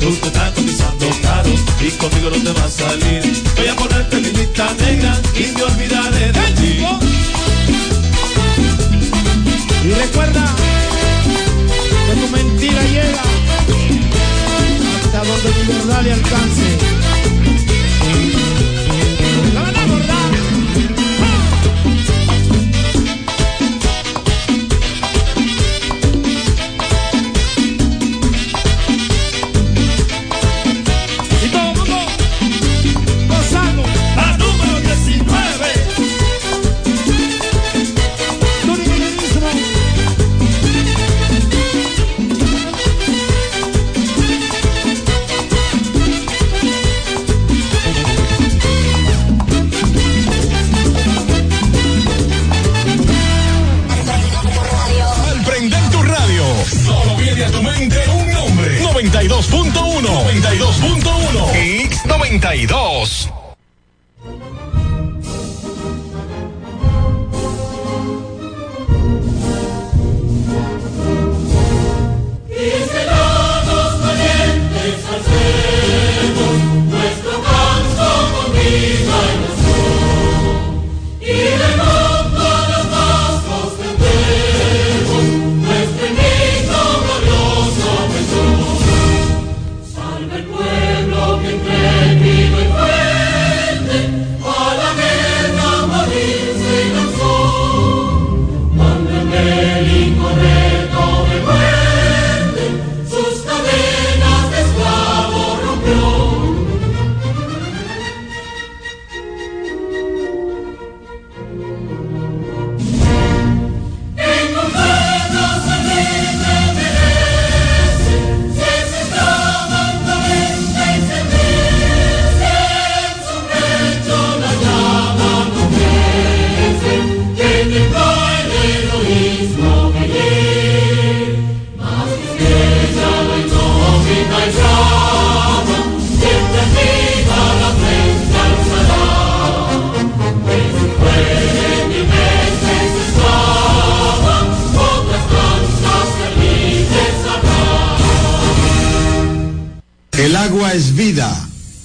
Tú te estás cotizando caro y conmigo no te va a salir.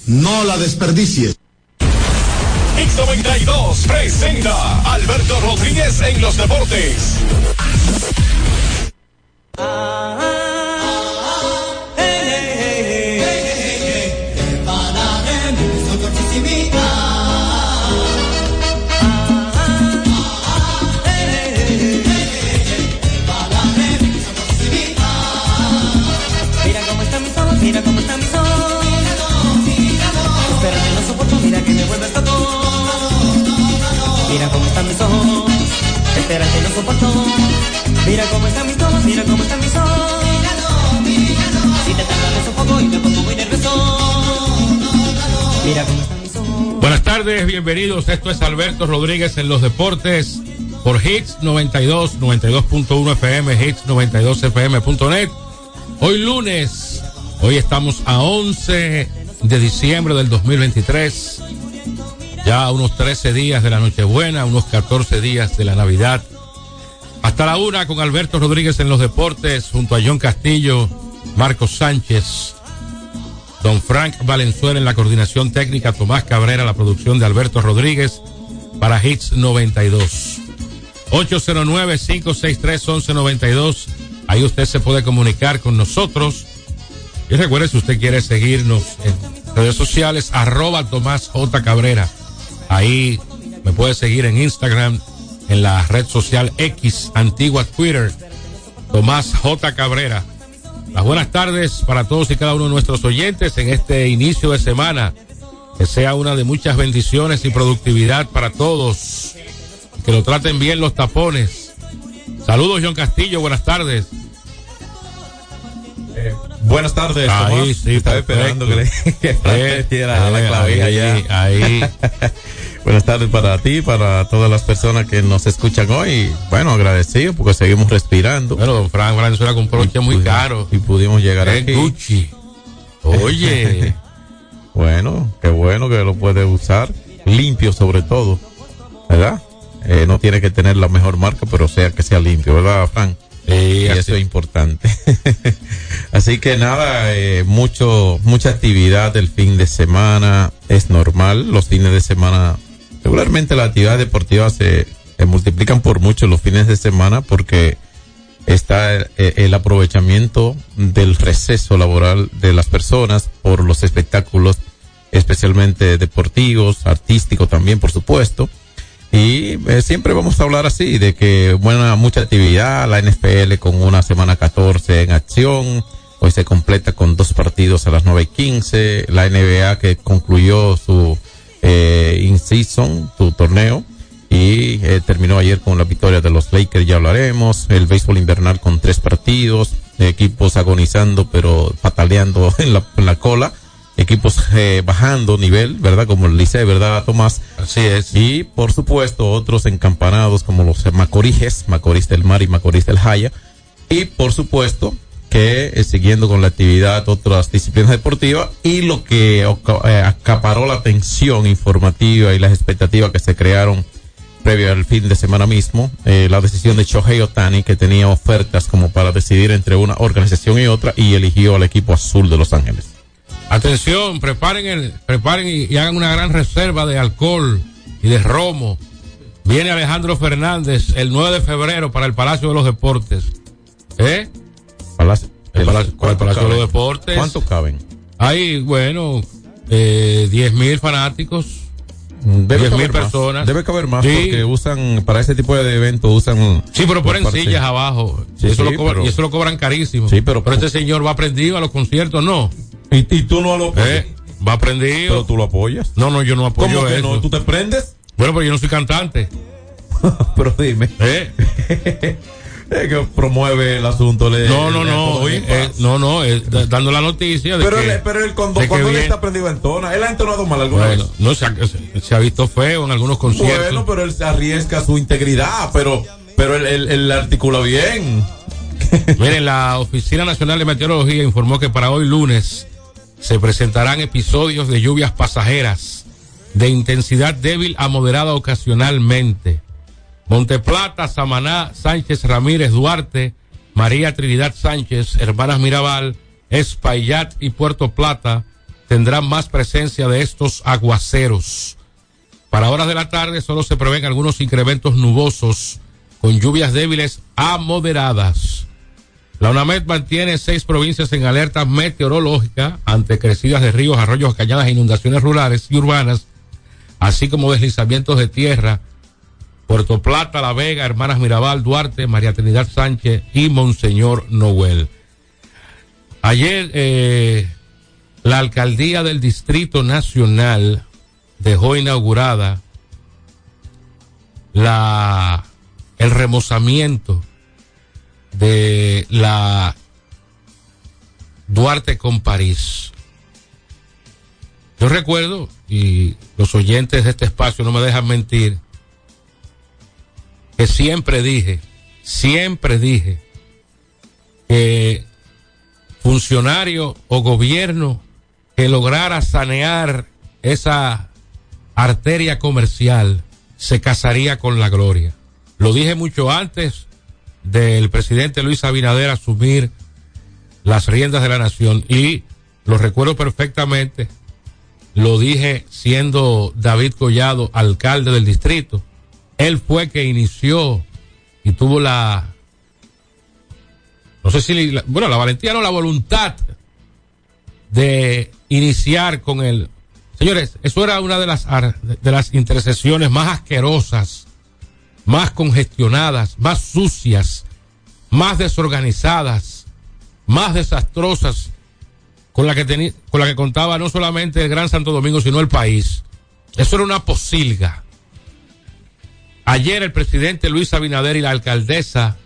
No la desperdicies. X92 presenta Alberto Rodríguez en los deportes. No. Mira cómo están mis mira cómo están mis ojos. Si te tardas un poco y me pongo muy nervioso. Mira cómo están mis ojos. Buenas tardes, bienvenidos. Esto es Alberto Rodríguez en los deportes por Hits 92, 92.1 FM, Hits 92fm.net. Hoy lunes, hoy estamos a 11 de diciembre del 2023. Ya unos 13 días de la Nochebuena, unos 14 días de la Navidad. Hasta la una con Alberto Rodríguez en los deportes, junto a John Castillo, Marcos Sánchez, Don Frank Valenzuela en la coordinación técnica, Tomás Cabrera, la producción de Alberto Rodríguez para Hits 92. 809-563-1192. Ahí usted se puede comunicar con nosotros. Y recuerde, si usted quiere seguirnos en redes sociales, arroba Tomás J. Cabrera. Ahí me puede seguir en Instagram, en la red social X, antigua Twitter, Tomás J. Cabrera. Las buenas tardes para todos y cada uno de nuestros oyentes en este inicio de semana. Que sea una de muchas bendiciones y productividad para todos. Que lo traten bien los tapones. Saludos, John Castillo. Buenas tardes. Buenas tardes, Ahí Tomás. sí, Estaba esperando que le que Eh, la eh, clavija ahí, ahí. Buenas tardes para ti, para todas las personas que nos escuchan hoy. Bueno, agradecido porque seguimos respirando. Bueno, don Frank Valenzuela con un muy caro. Y pudimos llegar aquí. Gucci. Oye. Bueno, qué bueno que lo puede usar. Limpio sobre todo. ¿Verdad? Eh, no tiene que tener la mejor marca, pero sea que sea limpio, ¿verdad, Fran? y eso es importante. Así que nada, eh, mucho, mucha actividad el fin de semana es normal. Los fines de semana, regularmente las actividades deportivas se, se multiplican por mucho los fines de semana porque está el, el aprovechamiento del receso laboral de las personas por los espectáculos, especialmente deportivos, artísticos también, por supuesto. Y eh, siempre vamos a hablar así, de que buena, mucha actividad, la NFL con una semana 14 en acción, hoy se completa con dos partidos a las 9 y 15, la NBA que concluyó su eh, in-season, su torneo, y eh, terminó ayer con la victoria de los Lakers, ya hablaremos, el béisbol invernal con tres partidos, equipos agonizando pero pataleando en la, en la cola equipos eh, bajando nivel, ¿verdad? Como el Licey, ¿verdad, Tomás? Así es. Y, por supuesto, otros encampanados como los Macoriges, Macorís del Mar y Macorís del Jaya. Y, por supuesto, que eh, siguiendo con la actividad otras disciplinas deportivas y lo que eh, acaparó la atención informativa y las expectativas que se crearon previo al fin de semana mismo, eh, la decisión de Shohei Otani, que tenía ofertas como para decidir entre una organización y otra, y eligió al equipo azul de Los Ángeles. Atención, preparen, el, preparen y, y, hagan una gran reserva de alcohol y de romo. Viene Alejandro Fernández el 9 de febrero para el Palacio de los Deportes. ¿Eh? Palacio, el, Palacio, el Palacio de los Deportes. ¿Cuántos caben? Hay, bueno, eh, 10 mil fanáticos. Debe 10 mil personas. Debe caber más sí. porque usan, para ese tipo de eventos usan. Sí, pero ponen sillas abajo. Sí, y, eso sí, lo cobran, pero- y eso lo cobran carísimo. Sí, pero- este señor va aprendido a los conciertos, no. Y, y tú no lo. ¿Eh? Va aprendido. Pero tú lo apoyas. No, no, yo no apoyo ¿Cómo que eso. no? ¿Tú te prendes? Bueno, pero yo no soy cantante. pero dime. ¿Eh? Es que promueve el asunto. Le, No, no, le- no. eh, eh, no, no. eh, da- dando la noticia de pero, que. él, pero él cuando, de cuando él está prendido entona, él ha entonado mal alguna Bueno, vez. no se ha, se- se ha visto feo en algunos conciertos. Bueno, pero él se arriesga su integridad, pero, pero él, él, él articula bien. Miren, la Oficina Nacional de Meteorología informó que para hoy lunes se presentarán episodios de lluvias pasajeras de intensidad débil a moderada ocasionalmente. Monteplata, Samaná, Sánchez Ramírez, Duarte, María Trinidad Sánchez, Hermanas Mirabal, Espaillat y Puerto Plata tendrán más presencia de estos aguaceros. Para horas de la tarde solo se prevén algunos incrementos nubosos con lluvias débiles a moderadas. La UNAMED mantiene seis provincias en alerta meteorológica ante crecidas de ríos, arroyos, cañadas inundaciones rurales y urbanas, así como deslizamientos de tierra. Puerto Plata, La Vega, Hermanas Mirabal, Duarte, María Trinidad Sánchez y Monseñor Noel. Ayer eh, la alcaldía del Distrito Nacional dejó inaugurada la el remozamiento de la Duarte con París. Yo recuerdo, y los oyentes de este espacio no me dejan mentir, que siempre dije, siempre dije que funcionario o gobierno que lograra sanear esa arteria comercial se casaría con la gloria. Lo dije mucho antes del presidente Luis Abinader asumir las riendas de la nación y lo recuerdo perfectamente. Lo dije siendo David Collado alcalde del distrito. Él fue que inició y tuvo la, no sé si, bueno, la valentía no, la voluntad de iniciar con el, señores, eso era una de las, de las intercesiones más asquerosas, más congestionadas, más sucias, más desorganizadas, más desastrosas con la que tenía, con la que contaba no solamente el Gran Santo Domingo, sino el país. Eso era una posilga. Ayer el presidente Luis Abinader y la alcaldesa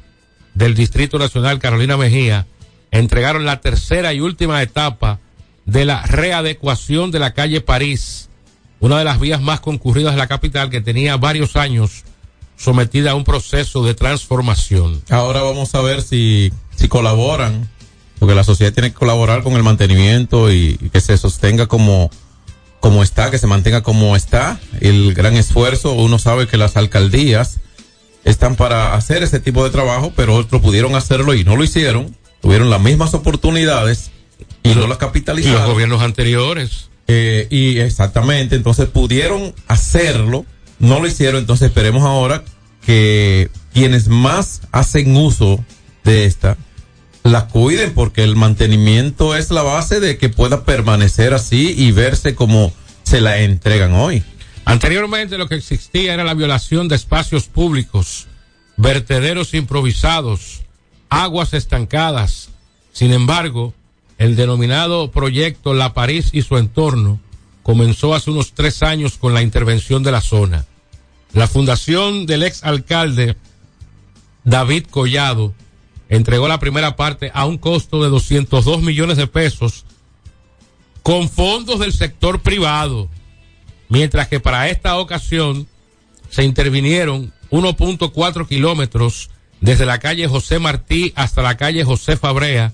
del Distrito Nacional, Carolina Mejía, entregaron la tercera y última etapa de la readecuación de la calle París, una de las vías más concurridas de la capital que tenía varios años sometida a un proceso de transformación. Ahora vamos a ver si, si colaboran, porque la sociedad tiene que colaborar con el mantenimiento y, y que se sostenga como, como está, que se mantenga como está. El gran esfuerzo, uno sabe que las alcaldías están para hacer ese tipo de trabajo, pero otros pudieron hacerlo y no lo hicieron. Tuvieron las mismas oportunidades y no las Y los capitalizaron. gobiernos anteriores. Eh, y exactamente, entonces pudieron hacerlo, no lo hicieron, entonces esperemos ahora que quienes más hacen uso de esta la cuiden porque el mantenimiento es la base de que pueda permanecer así y verse como se la entregan hoy. Anteriormente lo que existía era la violación de espacios públicos, vertederos improvisados, aguas estancadas. Sin embargo, el denominado proyecto La París y su entorno comenzó hace unos tres años con la intervención de la zona. La fundación del ex alcalde David Collado entregó la primera parte a un costo de 202 millones de pesos con fondos del sector privado mientras que para esta ocasión se intervinieron 1.4 kilómetros desde la calle José Martí hasta la calle José Fabrea,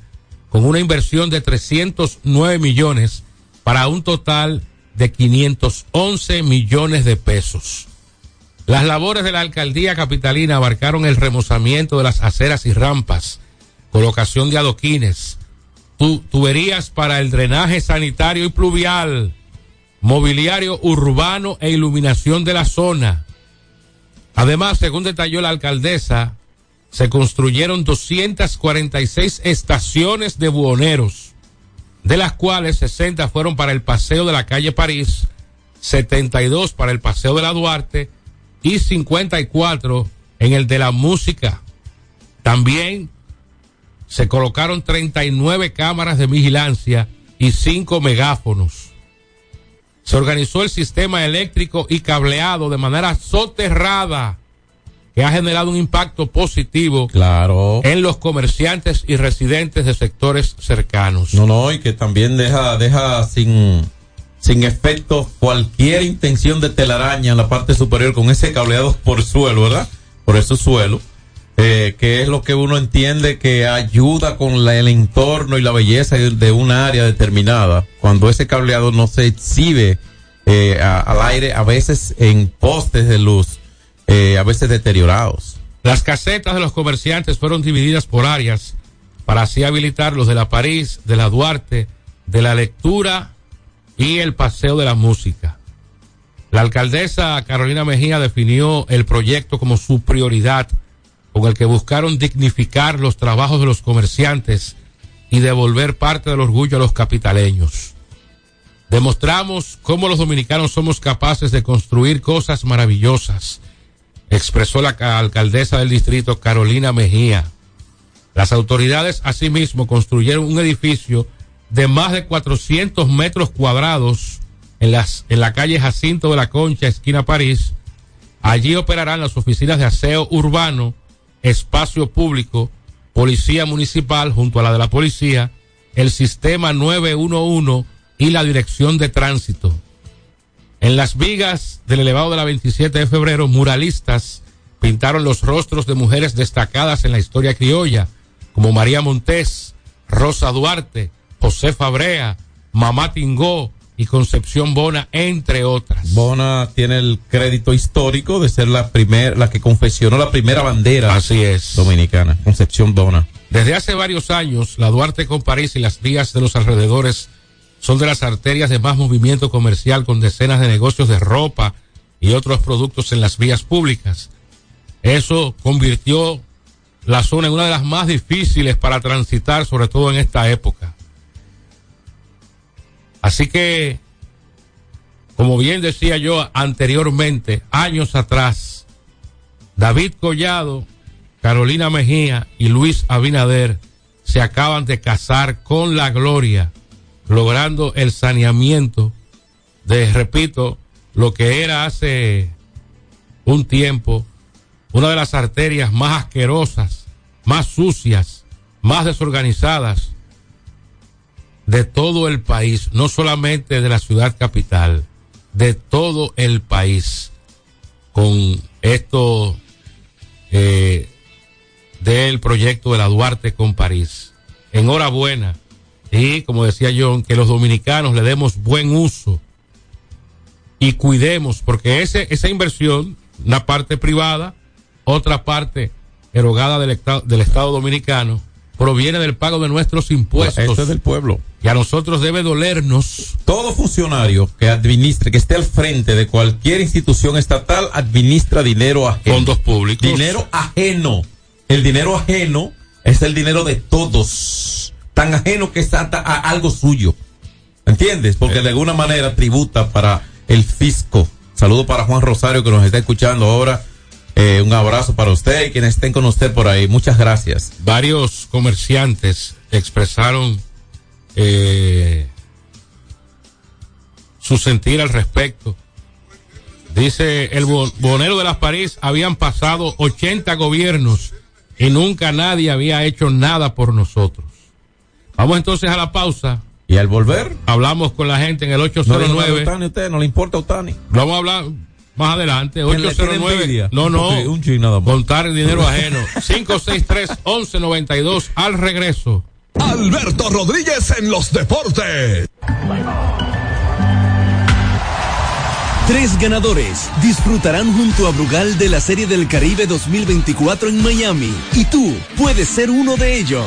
con una inversión de 309 millones para un total de 511 millones de pesos. Las labores de la alcaldía capitalina abarcaron el remozamiento de las aceras y rampas, colocación de adoquines, tu- tuberías para el drenaje sanitario y pluvial, mobiliario urbano e iluminación de la zona. Además, según detalló la alcaldesa, se construyeron 246 estaciones de buhoneros, de las cuales 60 fueron para el paseo de la calle París, 72 para el paseo de la Duarte y 54 en el de la música. También se colocaron 39 cámaras de vigilancia y 5 megáfonos. Se organizó el sistema eléctrico y cableado de manera soterrada que ha generado un impacto positivo Claro. en los comerciantes y residentes de sectores cercanos. No, no, y que también deja, deja sin, sin efecto cualquier intención de telaraña en la parte superior con ese cableado por suelo, ¿verdad? Por eso suelo. Eh, que es lo que uno entiende que ayuda con el entorno y la belleza de, un área determinada. Cuando ese cableado no se exhibe eh, al aire, a veces en postes de luz, eh, a veces deteriorados. Las casetas de los comerciantes fueron divididas por áreas para así habilitar los de la París, de la Duarte, de la lectura y el paseo de la música. La alcaldesa Carolina Mejía definió el proyecto como su prioridad, con el que buscaron dignificar los trabajos de los comerciantes y devolver parte del orgullo a los capitaleños. Demostramos cómo los dominicanos somos capaces de construir cosas maravillosas, expresó la ca- alcaldesa del distrito Carolina Mejía. Las autoridades asimismo construyeron un edificio de más de 400 metros cuadrados en, las, en la calle Jacinto de la Concha, esquina París. Allí operarán las oficinas de aseo urbano, espacio público, policía municipal junto a la de la policía, el sistema 911 y la dirección de tránsito. En las vigas del elevado de la 27 de febrero, muralistas pintaron los rostros de mujeres destacadas en la historia criolla, como María Montés, Rosa Duarte, José Fabrea, Mamá Tingó y Concepción Bona, entre otras. Bona tiene el crédito histórico de ser la primera, la que confeccionó la primera bandera Así es. dominicana, Concepción Bona. Desde hace varios años, la Duarte con París y las vías de los alrededores son de las arterias de más movimiento comercial con decenas de negocios de ropa y otros productos en las vías públicas. Eso convirtió la zona en una de las más difíciles para transitar, sobre todo en esta época. Así que, como bien decía yo anteriormente, años atrás, David Collado, Carolina Mejía y Luis Abinader se acaban de casar con la gloria, logrando el saneamiento de, repito, lo que era hace un tiempo una de las arterias más asquerosas, más sucias, más desorganizadas de todo el país, no solamente de la ciudad capital, de todo el país, con esto eh, del proyecto de la Duarte con París. Enhorabuena. Y como decía John, que los dominicanos le demos buen uso y cuidemos, porque ese, esa inversión, una parte privada, otra parte erogada del, del Estado Dominicano, proviene del pago de nuestros impuestos. Esto es del pueblo. Y a nosotros debe dolernos. Todo funcionario que administre, que esté al frente de cualquier institución estatal, administra dinero ajeno. Fondos públicos. Dinero ajeno. El dinero ajeno es el dinero de todos. Tan ajeno que es hasta a algo suyo. ¿Entiendes? Porque de alguna manera tributa para el fisco. Saludo para Juan Rosario que nos está escuchando ahora. Eh, un abrazo para usted y quienes estén con usted por ahí. Muchas gracias. Varios comerciantes expresaron eh, su sentir al respecto. Dice el bo- bonero de las París, habían pasado 80 gobiernos y nunca nadie había hecho nada por nosotros. Vamos entonces a la pausa. Y al volver, Hablamos con la gente en el no le dijo nada a 809. Otani a usted, no le importa a Otani. Vamos a hablar más adelante. ¿Quién le tiene 809. envidia? No, no. Poquito, un chin nada más. Contar dinero ajeno. 563-1192 al regreso. Alberto Rodríguez en los deportes. Tres ganadores disfrutarán junto a Brugal de la Serie del Caribe 2024 en Miami y tú puedes ser uno de ellos.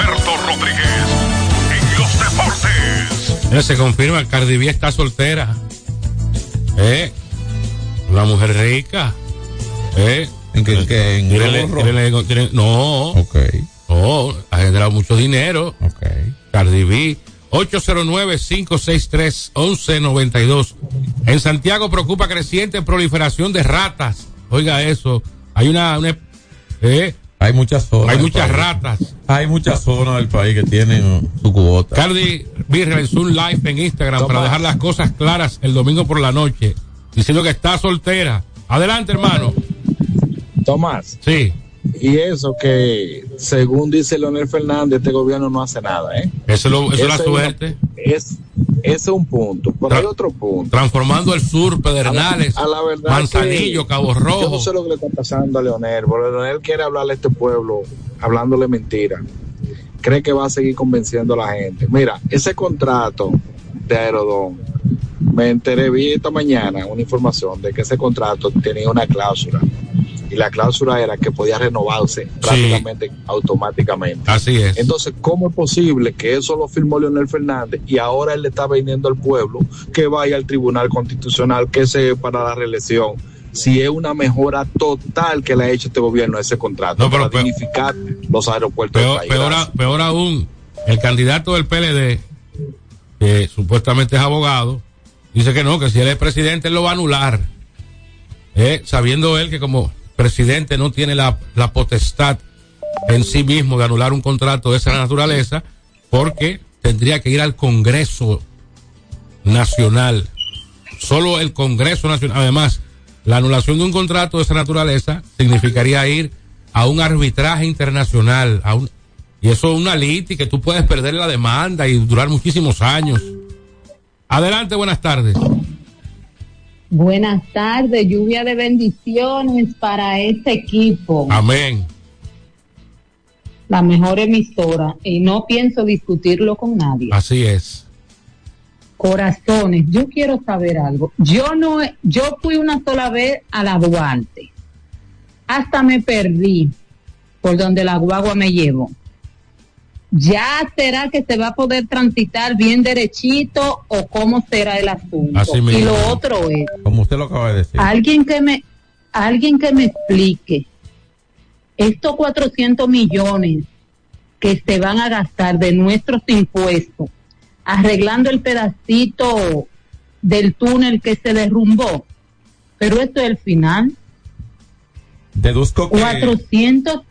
Mira, se confirma, Cardi B está soltera. ¿Eh? Una mujer rica. ¿Eh? ¿En qué? en tírenle- no. Ok. No, ha generado mucho dinero. Ok. Cardi B. 809-563-1192. En Santiago preocupa creciente proliferación de ratas. Oiga eso. Hay una, una- eh, Hay muchas zonas. hay muchas país. ratas. Hay muchas zonas del país que tienen su cubota. Cardi B realizó un live en Instagram para dejar las cosas claras el domingo por la noche, diciendo que está soltera. Adelante, hermano. Tomás. Sí. Y eso que, según dice Leonel Fernández, este gobierno no hace nada, ¿eh? Eso, es lo- eso es la suerte. Es, ese es un punto. Pero hay otro punto. Transformando el sur, Pedernales, A la verdad Manzanillo, Cabo Yo Rojo. no sé lo que le está pasando a Leonel, porque Leonel quiere hablarle a este pueblo hablándole mentira. Cree que va a seguir convenciendo a la gente. Mira, ese contrato de Aerodón, me enteré, vi esta mañana una información de que ese contrato tenía una cláusula. Y la cláusula era que podía renovarse prácticamente automáticamente. Así es. Entonces, ¿cómo es posible que eso lo firmó Leonel Fernández y ahora él le está vendiendo al pueblo que vaya al Tribunal Constitucional, que se para la reelección? Si es una mejora total que le ha hecho este gobierno a ese contrato No, pero para dignificar los aeropuertos del Peor, país. peor, Gracias. a- peor aún, el candidato del PLD, que supuestamente es abogado, dice que no, que si él es presidente, él lo va a anular. Eh, sabiendo él que como presidente no tiene la, la potestad en sí mismo de anular un contrato de esa naturaleza, porque tendría que ir al Congreso Nacional. Solo el Congreso Nacional. Además, la anulación de un contrato de esa naturaleza significaría ir a un arbitraje internacional. A un, y eso es una liti que tú puedes perder la demanda y durar muchísimos años. Adelante, buenas tardes. Buenas tardes, lluvia de bendiciones para este equipo, Amén. la mejor emisora, y no pienso discutirlo con nadie. Así es. Corazones, yo quiero saber algo. Yo no, yo fui una sola vez a la Duarte, hasta me perdí por donde la guagua me llevó. ¿Ya será que se va a poder transitar bien derechito o cómo será el asunto? Así y lo otro es, Como usted lo acaba de decir. Alguien que me, alguien que me explique estos 400 millones que se van a gastar de nuestros impuestos arreglando el pedacito del túnel que se derrumbó. Pero esto es el final. Deduzco que, 400,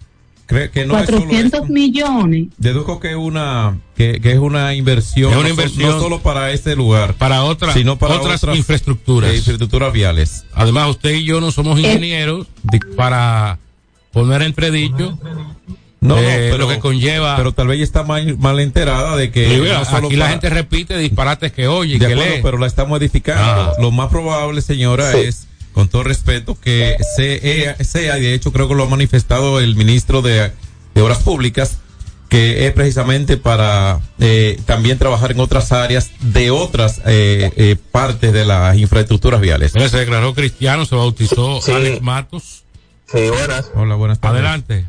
cree que no es solo 400 esto. millones. Deduzco que una que, que es una inversión, Es una no inversión no solo para este lugar, para otras, sino para otras, otras infraestructuras. eh, infraestructuras viales. Además, usted y yo no somos ingenieros di- para poner entredicho No, no, eh, pero- lo que conlleva. Pero tal vez está mal, mal enterada de que Y vea, no solo aquí la para- gente repite disparates que oye y de que acuerdo, lee. pero la estamos edificando. Ah. Lo más probable, señora, es, con todo respeto, que sea, sea, y de hecho creo que lo ha manifestado el ministro de, de Obras Públicas, que es precisamente para eh, también trabajar en otras áreas de otras eh, eh, partes de las infraestructuras viales. Mira, se declaró cristiano, se bautizó Sí. Alex Matos. Sí, buenas. Hola, buenas tardes. Adelante.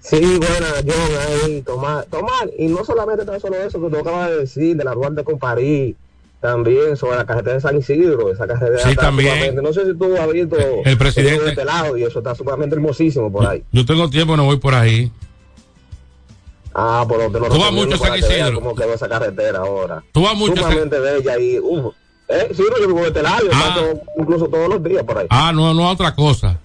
Sí, buenas, John, ahí, Tomás. Tomás, y no solamente tan solo eso que tú acabas de decir, de la Duarte con París, también sobre la carretera de San Isidro, esa carretera Sí, está también. sumamente- No sé si tú has visto El presidente- de este lado y eso está sumamente hermosísimo por ahí. Yo tengo tiempo, no voy por ahí. Ah, por lo te lo ¿Tú vas mucho a San Isidro? cómo quedó esa carretera ahora. ¿Tú vas mucho a San- Sumamente bella y, uf, eh, sí, no, yo vivo de este lado, yo Ah. paso incluso todos los días por ahí. Ah, no, no, otra cosa.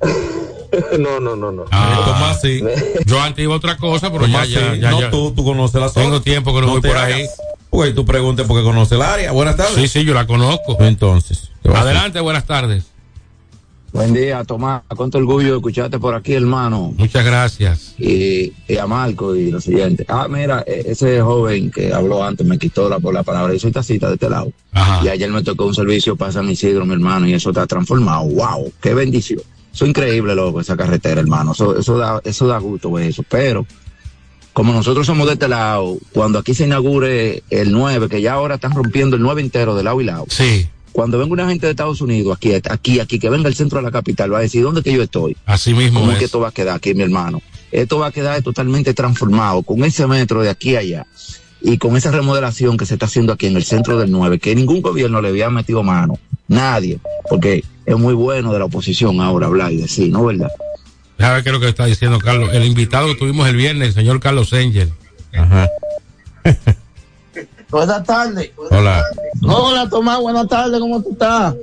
no, no, no, no. Ah, Tomás, sí. Yo antes iba a otra cosa, pero Tomás, ya, ya, sí. ya, no, ya. Tú, tú conoces la zona. Tengo tiempo que no, voy te por hagas. ahí. Pues tú preguntes porque conoce el área. Buenas tardes. Sí, sí, yo la conozco. Entonces. Adelante, buenas tardes. Buen día, Tomás. Cuánto orgullo de escucharte por aquí, hermano. Muchas gracias. Y, y a Marco y los siguientes. Ah, mira, e- ese joven que habló antes me quitó la, por la palabra. Yo soy tacita de este lado. Y ayer me tocó un servicio para San Isidro, mi hermano, y eso está transformado. ¡Wow! ¡Qué bendición! Eso es increíble, loco, esa carretera, hermano. Eso, eso, da, eso da gusto, eso. Pero, como nosotros somos de este lado, cuando aquí se inaugure el 9, que ya ahora están rompiendo el 9 entero de lado y lado. Sí. Cuando venga una gente de Estados Unidos, aquí, aquí, aquí, que venga al centro de la capital, va a decir, ¿dónde que yo estoy? Así mismo ¿Cómo es. que esto va a quedar aquí, mi hermano? Esto va a quedar totalmente transformado con ese metro de aquí a allá y con esa remodelación que se está haciendo aquí en el centro del 9, que ningún gobierno le había metido mano, nadie, porque es muy bueno de la oposición ahora hablar y decir, ¿no verdad? Déjame ver qué es lo que está diciendo Carlos. El invitado que tuvimos el viernes, el señor Carlos Engel. Ajá. Buenas tardes. Hola. Hola, Tomás, buenas tardes, ¿cómo tú estás?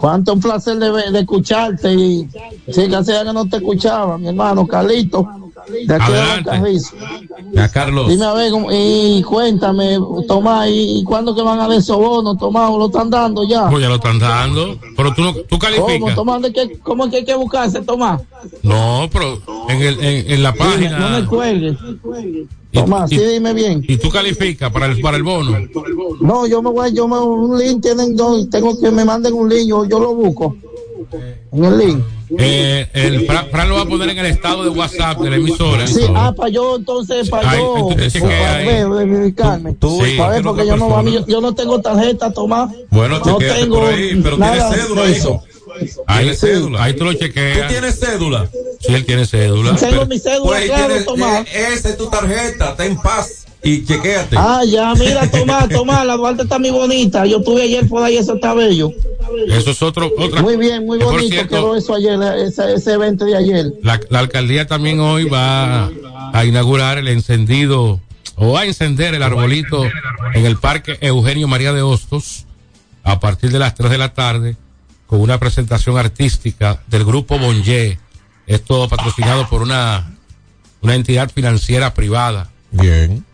Cuánto un placer de, ver- de escucharte y sí, que hacía que no te escuchaba, mi hermano Carlito, de aquí de Adelante. Carrizo. Ya, Carlos. Dime a ver, ¿cómo- y cuéntame, Tomás, ¿y, cuándo que van a dar esos bonos, Tomás? ¿O lo están dando ya? Pues ya lo están dando. Pero tú, no, tú ¿Cómo, calificas. Tomás? ¿De qué, ¿Cómo es que hay que buscarse, Tomás? No, pero en, el, en, en la No me página. cuelgues. Tomás, sí, dime bien. Y tú calificas para el, para el bono. No, yo me voy, yo me, un link tienen, yo tengo que me manden un link, yo, yo lo busco. En el link. Eh, el Fran, Fran lo va a poner en el estado de WhatsApp de la emisora. Sí, ah, para yo entonces, para Ay, yo, chequeas para ver, verificarme. tú- sí. para ver, porque que yo no, yo, yo no tengo tarjeta, Tomás. Bueno, no tengo por ahí, pero nada tienes cédula, de eso. hijo. Ahí, ¿Tienes cédula? ahí tú lo chequeas. ¿Tú tienes cédula? Sí, él tiene cédula. Tengo mi cédula, Pues claro, tienes, Tomás. eh, esa es tu tarjeta, ten en paz y chequéate. Ah, ya, mira, Tomás, Tomás, la Duarte está muy bonita. Yo estuve ayer por ahí, eso está bello. Eso es otro, otra Muy bien, muy bonito cierto, quedó eso ayer, ese, ese evento de ayer. La, la alcaldía también hoy va a inaugurar el encendido o va a encender el arbolito en el Parque Eugenio María de Hostos a partir de las 3 de la tarde con una presentación artística del grupo Bonje. Esto patrocinado por una, una entidad financiera privada. Bien.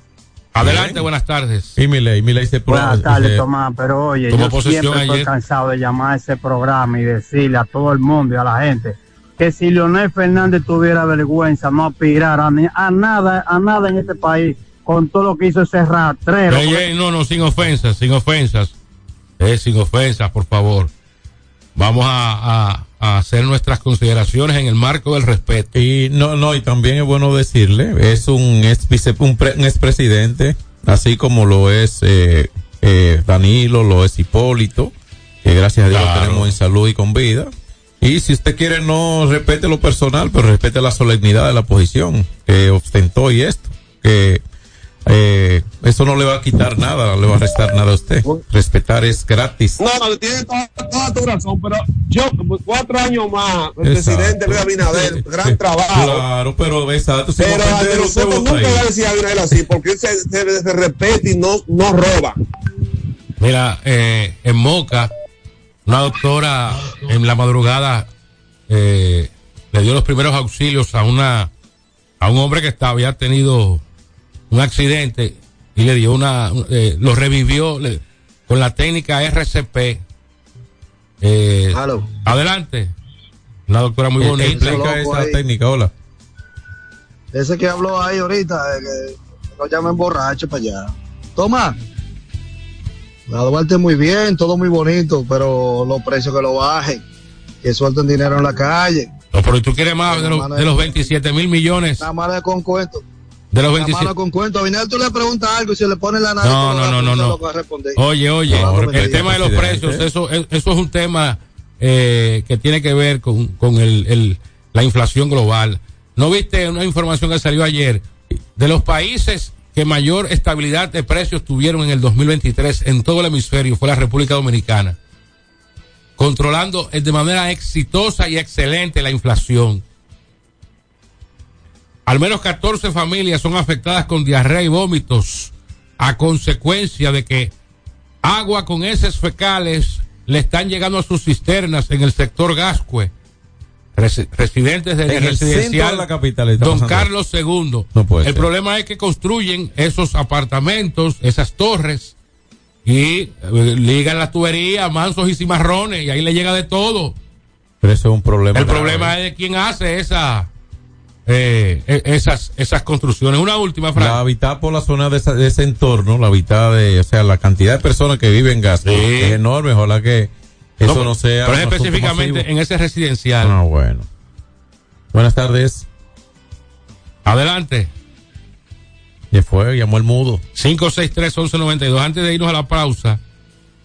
Adelante, buenas tardes. Y Milei, Milei se Buenas tardes, Tomás, pero oye, yo siempre estoy ayer. cansado de llamar a ese programa y decirle a todo el mundo y a la gente que si Leonel Fernández tuviera vergüenza, no aspirara a, ni- a nada, a nada en este país con todo lo que hizo ese rastrero. Ey, ey, no, no, sin ofensas, sin ofensas. Eh, sin ofensas, por favor. Vamos a, a- a hacer nuestras consideraciones en el marco del respeto. Y no, no, y también es bueno decirle, es un ex vice, un, pre- un expresidente, así como lo es eh, eh, Danilo, lo es Hipólito, que gracias a Dios lo tenemos en salud y con vida. Y si usted quiere no respete lo personal, pero respete la solemnidad de la posición que ostentó y esto, que eh, eso no le va a quitar nada, no le va a restar nada a usted. Respetar es gratis. No, no, tiene toda, toda tu razón, pero yo, cuatro años más, el Exacto. presidente Luis Abinader, gran trabajo. Claro, pero exacto, si Pero a nosotros nunca va a decir a Abinader así, porque él se, se, se respeta y no, no roba. Mira, eh, en Moca, una doctora en la madrugada eh, le dio los primeros auxilios a una a un hombre que estaba, había tenido un accidente y le dio una, eh, lo revivió le- con la técnica RCP. Eh, adelante. Una doctora muy Eh, bonita. explica esa técnica, hola. Ese que habló ahí ahorita, eh, que lo llamen borracho para allá. Toma. La Duarte muy bien, todo muy bonito, pero los precios que lo bajen, que suelten dinero en la calle. No, pero tú quieres más de los, de los 27 mil millones. Nada más le con cuento. De los Nada más 27. le con cuento. A tú le preguntas algo y se le pone la nariz. No, no, no, no, no. Oye, oye, No, el tema de los precios, eso, es- eso es un tema eh, que tiene que ver con, con el, el- la inflación global. ¿No viste una información que salió ayer? De los países que mayor estabilidad de precios tuvieron en el 2023 en todo el hemisferio fue la República Dominicana, controlando eh, de manera exitosa y excelente la inflación. Al menos 14 familias son afectadas con diarrea y vómitos a consecuencia de que agua con heces fecales le están llegando a sus cisternas en el sector Gascue. Resi- residentes del En residencial de la capital Don Carlos II. No el ser. problema es que construyen esos apartamentos, esas torres, y eh, ligan la tubería, mansos y cimarrones, y ahí le llega de todo. Pero eso es un problema. El grave. problema es de quién hace esa, eh, e- esas, esas construcciones. Una última frase. La habitar por la zona de, esa- de ese entorno, la habitar de, o sea, la cantidad de personas que viven en gas es enorme. Ojalá que eso no, No, sea. Pero es específicamente masivo. en ese residencial. Ah, bueno. Buenas tardes. Adelante. Ya fue, llamó el mudo. 563-1192. Antes de irnos a la pausa.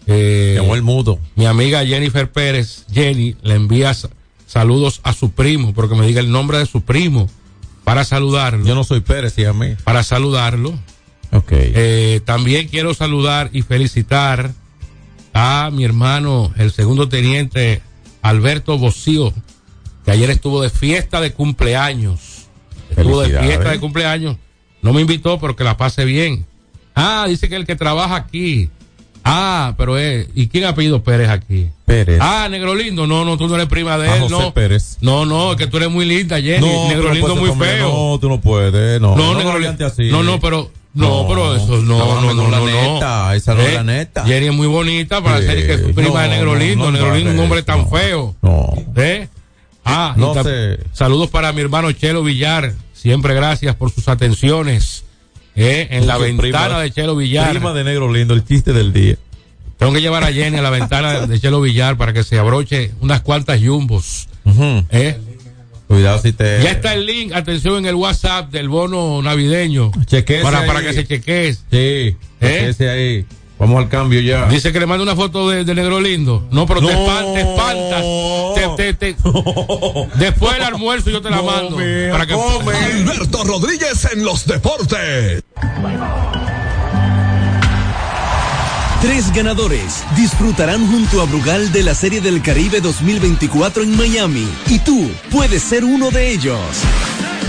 Eh, Llamó el mudo. Mi amiga Jennifer Pérez, Jenny, le envía sa- saludos a su primo, porque me diga el nombre de su primo, para saludarlo. Yo no soy Pérez, y a mí. Para saludarlo. Ok. Eh, también quiero saludar y felicitar a mi hermano, el segundo teniente Alberto Bocío, que ayer estuvo de fiesta de cumpleaños. Estuvo de fiesta de cumpleaños. No me invitó, pero que la pase bien. Ah, dice que el que trabaja aquí. Ah, pero es. ¿Y quién ha pedido Pérez aquí? Pérez. Ah, Negro Lindo. No, no, tú no eres prima de Ah, él, José no. Pérez. No, no, es que tú eres muy linda, Jenny. No, Negro no Lindo puedes muy feo. No, tú no puedes. No, No, no, Negro Lindo. así. No, no, pero. No, pero eso no, No, no, no, no, no, no. neta, esa no es la neta. Jenny es muy bonita para ser que es prima de No, Negro no, Lindo. no, Negro no, Lindo, un no, hombre tan no. feo. No. ¿Eh? Ah, No sé. saludos para mi hermano Chelo Villar. Siempre gracias por sus atenciones. ¿Eh? En la Prima- ventana de Chelo Villar. Prima de Negro Lindo, el chiste del día. Tengo que llevar a Jenny a la ventana de Chelo Villar para que se abroche unas cuantas yumbos. Ujú. ¿eh? Cuidado si te. Ya está el link, atención, en el WhatsApp del bono navideño. Chequéese para, ahí. para que se chequee. Sí, chequéese ahí. Vamos al cambio ya. Dice que le manda una foto de, de Negro Lindo. No, pero te, espan- te espantas. Te- te- te- Después del almuerzo yo te la mando. para que Alberto Rodríguez en los deportes. Tres ganadores disfrutarán junto a Brugal de la Serie del Caribe 2024 en Miami y tú puedes ser uno de ellos.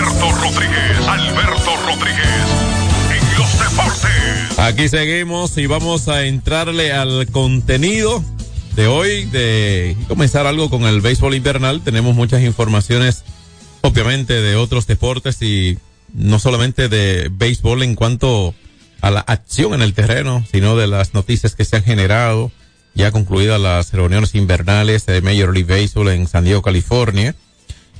Alberto Rodríguez. Alberto Rodríguez. En los deportes. Aquí seguimos y vamos a entrarle al contenido de hoy, de comenzar algo con el béisbol invernal. Tenemos muchas informaciones, obviamente, de otros deportes y no solamente de béisbol en cuanto a la acción en el terreno, sino de las noticias que se han generado, ya concluidas las reuniones invernales de Major League Baseball en San Diego, California.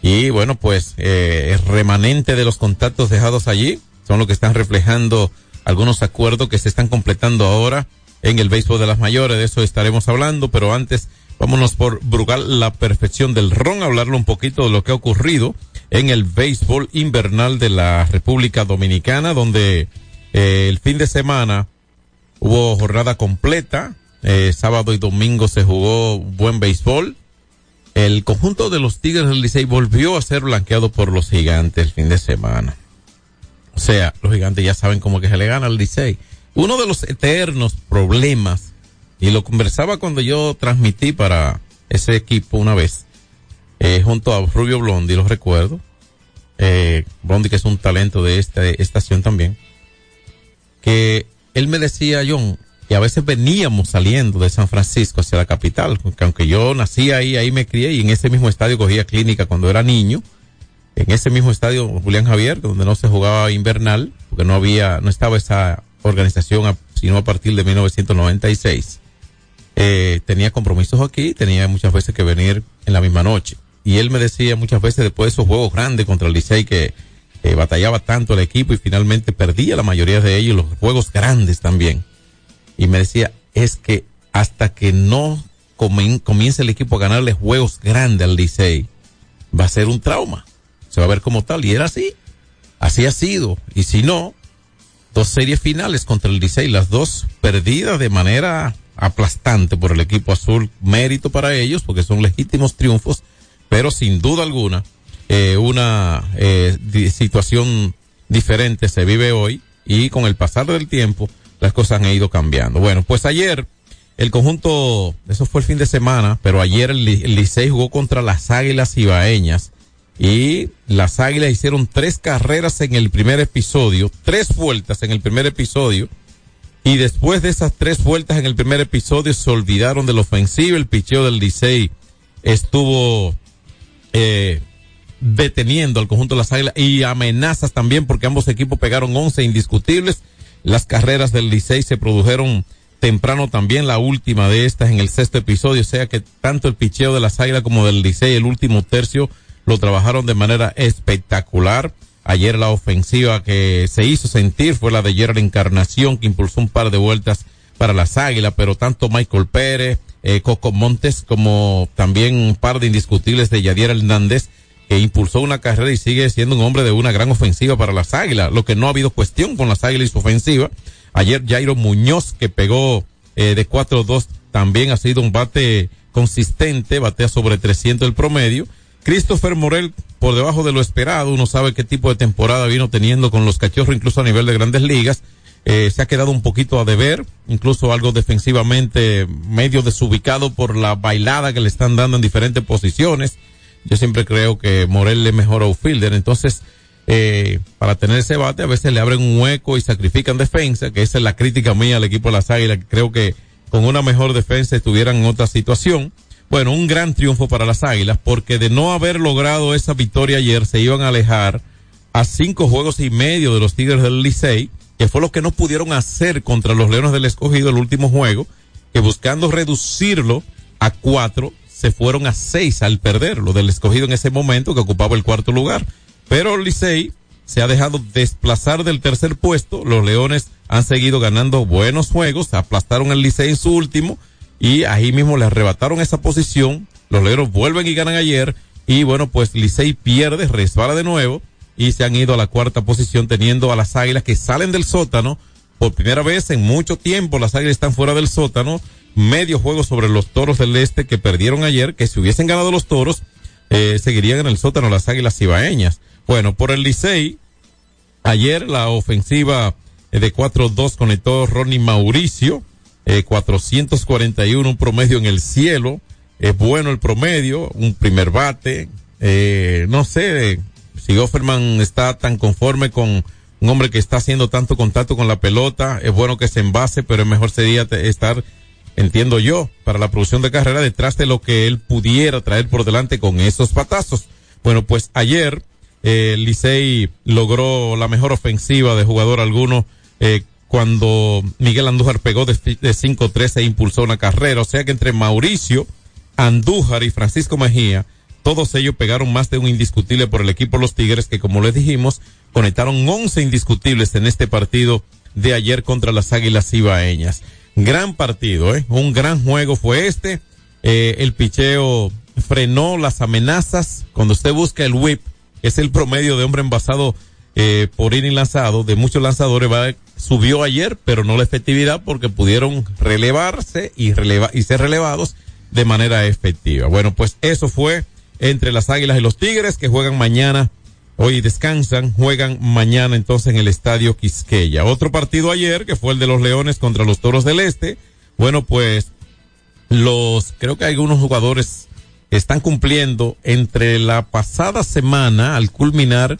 Y bueno, pues eh, el remanente de los contactos dejados allí son lo que están reflejando algunos acuerdos que se están completando ahora en el béisbol de las mayores. De eso estaremos hablando, pero antes Vámonos por Brugal, la perfección del ron, hablarle un poquito de lo que ha ocurrido en el béisbol invernal de la República Dominicana, donde eh, el fin de semana hubo jornada completa, eh, sábado y domingo se jugó buen béisbol. El conjunto de los Tigres del Licey volvió a ser blanqueado por los gigantes el fin de semana. O sea, los gigantes ya saben cómo que se le gana al Licey. Uno de los eternos problemas, y lo conversaba cuando yo transmití para ese equipo una vez, eh, junto a Rubio Blondi, lo recuerdo. Eh, Blondi, que es un talento de esta estación también, que él me decía, John, que a veces veníamos saliendo de San Francisco hacia la capital, porque aunque yo nací ahí, ahí me crié y en ese mismo estadio cogía clínica cuando era niño, en ese mismo estadio Julián Javier, donde no se jugaba invernal, porque no había, no estaba esa organización sino a partir de 1996. Eh, tenía compromisos aquí, tenía muchas veces que venir en la misma noche y él me decía muchas veces después de esos juegos grandes contra el Licey que batallaba tanto el equipo y finalmente perdía la mayoría de ellos, los juegos grandes también. Y me decía, es que hasta que no comience el equipo a ganarle juegos grandes al Licey, va a ser un trauma. Se va a ver como tal. Y era así. Así ha sido. Y si no, dos series finales contra el Licey, las dos perdidas de manera aplastante por el equipo azul. Mérito para ellos porque son legítimos triunfos pero sin duda alguna, eh, una eh, situación diferente se vive hoy y con el pasar del tiempo las cosas han ido cambiando. Bueno, pues ayer el conjunto, eso fue el fin de semana, pero ayer el, Licey jugó contra las Águilas Ibaeñas y las Águilas hicieron tres carreras en el primer episodio, tres vueltas en el primer episodio y después de esas tres vueltas en el primer episodio se olvidaron del ofensivo, el picheo del Licey estuvo eh, deteniendo al conjunto de las Águilas y amenazas también porque ambos equipos pegaron 11 indiscutibles. Las carreras del Licey se produjeron temprano también, la última de estas en el sexto episodio, o sea que tanto el picheo de las Águilas como del Licey, el último tercio, lo trabajaron de manera espectacular. Ayer la ofensiva que se hizo sentir fue la de Gerard Encarnación, que impulsó un par de vueltas para las Águilas, pero tanto Michael Pérez, eh, Coco Montes, como también un par de indiscutibles de Yadier Hernández, que impulsó una carrera y sigue siendo un hombre de una gran ofensiva para las Águilas, lo que no ha habido cuestión con las Águilas y su ofensiva. Ayer Jairo Muñoz, que pegó eh, de 4-2, también ha sido un bate consistente, batea sobre 300 el promedio. Christopher Morel, por debajo de lo esperado, uno sabe qué tipo de temporada vino teniendo con los cachorros, incluso a nivel de grandes ligas eh, se ha quedado un poquito a deber, incluso algo defensivamente medio desubicado por la bailada que le están dando en diferentes posiciones. Yo siempre creo que Morel le mejora a fielder, entonces eh, para tener ese bate a veces le abren un hueco y sacrifican defensa, que esa es la crítica mía al equipo de las Águilas, creo que con una mejor defensa estuvieran en otra situación. Bueno, un gran triunfo para las Águilas, porque de no haber logrado esa victoria ayer se iban a alejar a cinco juegos y medio de los Tigres del Licey, que fue lo que no pudieron hacer contra los Leones del Escogido el último juego, que buscando reducirlo a cuatro, se fueron a seis al perderlo del Escogido en ese momento que ocupaba el cuarto lugar. Pero Licey se ha dejado desplazar del tercer puesto, los Leones han seguido ganando buenos juegos, aplastaron el Licey en su último y ahí mismo le arrebataron esa posición, los Leones vuelven y ganan ayer y bueno pues Licey pierde, resbala de nuevo y se han ido a la cuarta posición teniendo a las águilas que salen del sótano. Por primera vez en mucho tiempo las águilas están fuera del sótano. Medio juego sobre los toros del este que perdieron ayer, que si hubiesen ganado los toros, eh, seguirían en el sótano las águilas ibaeñas. Bueno, por el Licey, ayer la ofensiva eh, de 4-2 conectó Ronnie Mauricio, eh, 441, un promedio en el cielo. Es bueno el promedio, un primer bate, eh, no sé, si Offerman está tan conforme con un hombre que está haciendo tanto contacto con la pelota, es bueno que se envase, pero es mejor sería estar, entiendo yo, para la producción de carrera detrás de lo que él pudiera traer por delante con esos patazos. Bueno, pues ayer eh, Licey logró la mejor ofensiva de jugador alguno eh, cuando Miguel Andújar pegó de, de 5-3 e impulsó una carrera. O sea que entre Mauricio, Andújar y Francisco Mejía todos ellos pegaron más de un indiscutible por el equipo Los Tigres que como les dijimos conectaron 11 indiscutibles en este partido de ayer contra las Águilas Ibaeñas. Gran partido, ¿eh? Un gran juego fue este. eh, el picheo frenó las amenazas. Cuando usted busca el whip, es el promedio de hombre envasado eh, por inning lanzado de muchos lanzadores, subió ayer, pero no la efectividad porque pudieron relevarse y, releva, y ser relevados de manera efectiva. Bueno, pues eso fue entre las Águilas y los Tigres que juegan mañana. Hoy descansan, juegan mañana entonces en el Estadio Quisqueya. Otro partido ayer que fue el de los Leones contra los Toros del Este. Bueno, pues los, creo que algunos jugadores están cumpliendo entre la pasada semana al culminar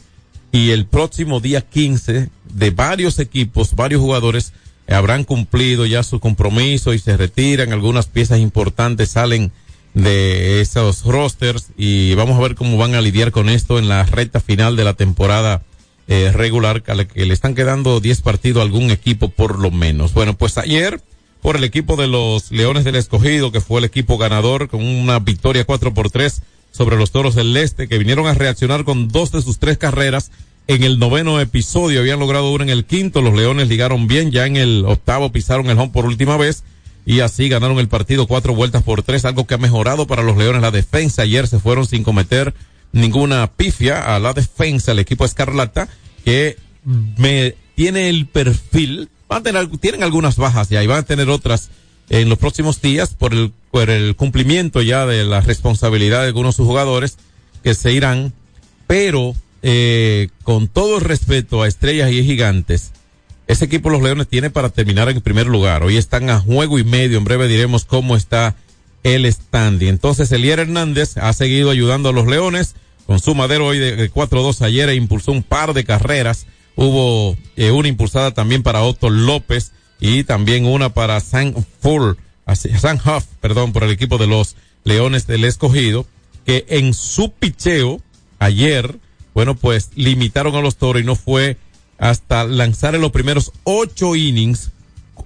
y el próximo día 15 de varios equipos, varios jugadores habrán cumplido ya su compromiso y se retiran. Algunas piezas importantes salen de esos rosters y vamos a ver cómo van a lidiar con esto en la recta final de la temporada eh, regular, a la que le están quedando 10 partidos a algún equipo por lo menos. Bueno, pues ayer por el equipo de los Leones del Escogido, que fue el equipo ganador con una victoria 4 por 3 sobre los Toros del Este, que vinieron a reaccionar con dos de sus tres carreras en el noveno episodio. Habían logrado una en el quinto. Los Leones ligaron bien. Ya en el octavo pisaron el home por última vez. Y así ganaron el partido cuatro vueltas por tres, algo que ha mejorado para los Leones la defensa. Ayer se fueron sin cometer ninguna pifia a la defensa, el equipo Escarlata, que me tiene el perfil, van a tener, tienen algunas bajas ya y van a tener otras en los próximos días por el, por el cumplimiento ya de la responsabilidad de algunos jugadores que se irán, pero eh, con todo el respeto a estrellas y gigantes, ese equipo los Leones tiene para terminar en primer lugar. Hoy están a juego y medio. En breve diremos cómo está el standing. Entonces, Elier Hernández ha seguido ayudando a los Leones con su madero hoy de 4-2 ayer e impulsó un par de carreras. Hubo eh, una impulsada también para Otto López y también una para San Full, San Huff, perdón, por el equipo de los Leones del Escogido, que en su picheo ayer bueno, pues limitaron a los toros y no fue hasta lanzar en los primeros ocho innings,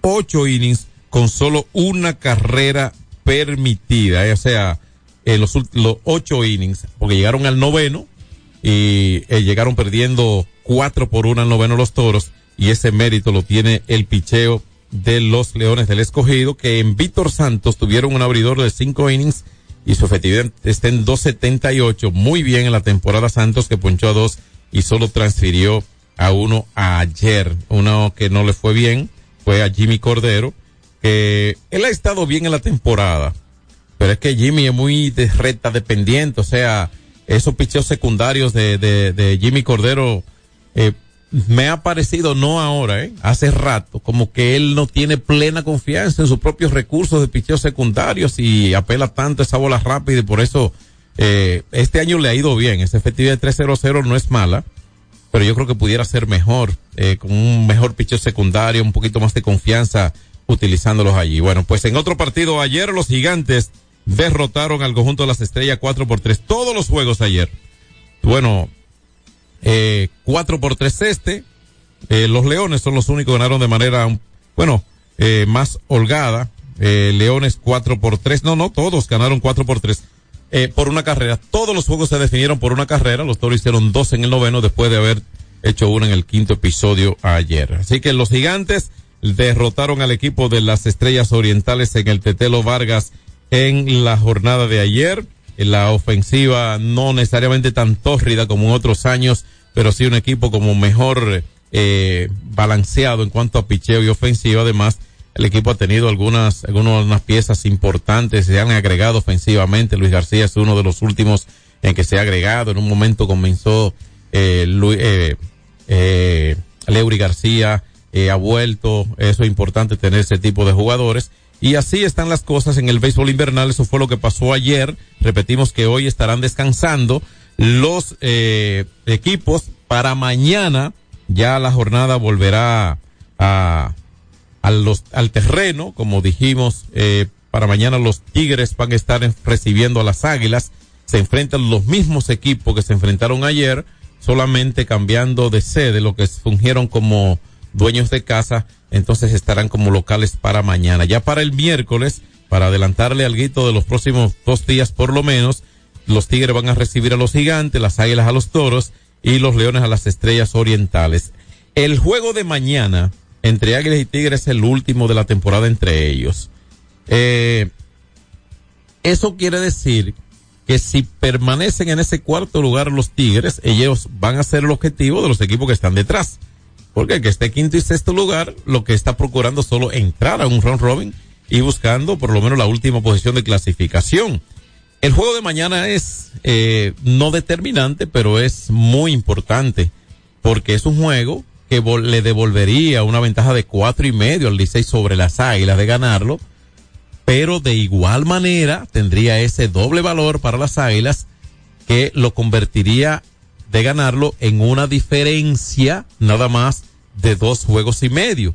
ocho innings con solo una carrera permitida, o sea, en los, los ocho innings, porque llegaron al noveno y eh, llegaron perdiendo cuatro por uno al noveno los toros y ese mérito lo tiene el picheo de los Leones del Escogido que en Víctor Santos tuvieron un abridor de cinco innings y su efectividad está en 2.78, muy bien en la temporada Santos que ponchó a dos y solo transfirió a uno ayer, uno que no le fue bien fue a Jimmy Cordero, que él ha estado bien en la temporada, pero es que Jimmy es muy de recta dependiente, o sea, esos picheos secundarios de, de, de Jimmy Cordero eh, me ha parecido, no ahora, ¿eh? hace rato, como que él no tiene plena confianza en sus propios recursos de picheos secundarios y apela tanto a esa bola rápida y por eso eh, este año le ha ido bien. Esa efectividad de 3-0-0 no es mala, pero yo creo que pudiera ser mejor, eh, con un mejor picheo secundario, un poquito más de confianza utilizándolos allí. Bueno, pues en otro partido ayer los gigantes derrotaron al conjunto de las estrellas 4 por 3. Todos los juegos ayer. Bueno, eh, 4 por 3 este. Eh, los Leones son los únicos que ganaron de manera, bueno, eh, más holgada. Eh, Leones 4 por 3. No, no, todos ganaron 4 por 3. Eh, por una carrera. Todos los juegos se definieron por una carrera. Los Toros hicieron dos en el noveno después de haber hecho uno en el quinto episodio ayer. Así que los gigantes derrotaron al equipo de las Estrellas Orientales en el Tetelo Vargas en la jornada de ayer la ofensiva no necesariamente tan tórrida como en otros años, pero sí un equipo como mejor eh, balanceado en cuanto a picheo y ofensiva. Además, el equipo ha tenido algunas, algunas piezas importantes, se han agregado ofensivamente. Luis García es uno de los últimos en que se ha agregado. En un momento comenzó eh, Luis, eh, eh, Leury García, eh, ha vuelto. Eso es importante tener ese tipo de jugadores. Y así están las cosas en el béisbol invernal. Eso fue lo que pasó ayer. Repetimos que hoy estarán descansando los eh, equipos para mañana. Ya la jornada volverá a, a los, al terreno, como dijimos. Eh, para mañana los Tigres van a estar recibiendo a las Águilas. Se enfrentan los mismos equipos que se enfrentaron ayer, solamente cambiando de sede, lo que fungieron como dueños de casa entonces estarán como locales para mañana. Ya para el miércoles, para adelantarle al grito de los próximos dos días por lo menos, los Tigres van a recibir a los gigantes, las águilas a los toros y los leones a las estrellas orientales. El juego de mañana entre águilas y tigres es el último de la temporada entre ellos. Eh, Eso quiere decir que si permanecen en ese cuarto lugar los Tigres, ellos van a ser el objetivo de los equipos que están detrás. Porque el que esté quinto y sexto lugar, lo que está procurando solo entrar a un round robin y buscando por lo menos la última posición de clasificación. El juego de mañana es eh, no determinante, pero es muy importante porque es un juego que le devolvería una ventaja de cuatro y medio al Licey sobre las Águilas de ganarlo, pero de igual manera tendría ese doble valor para las Águilas que lo convertiría de ganarlo en una diferencia nada más de dos juegos y medio.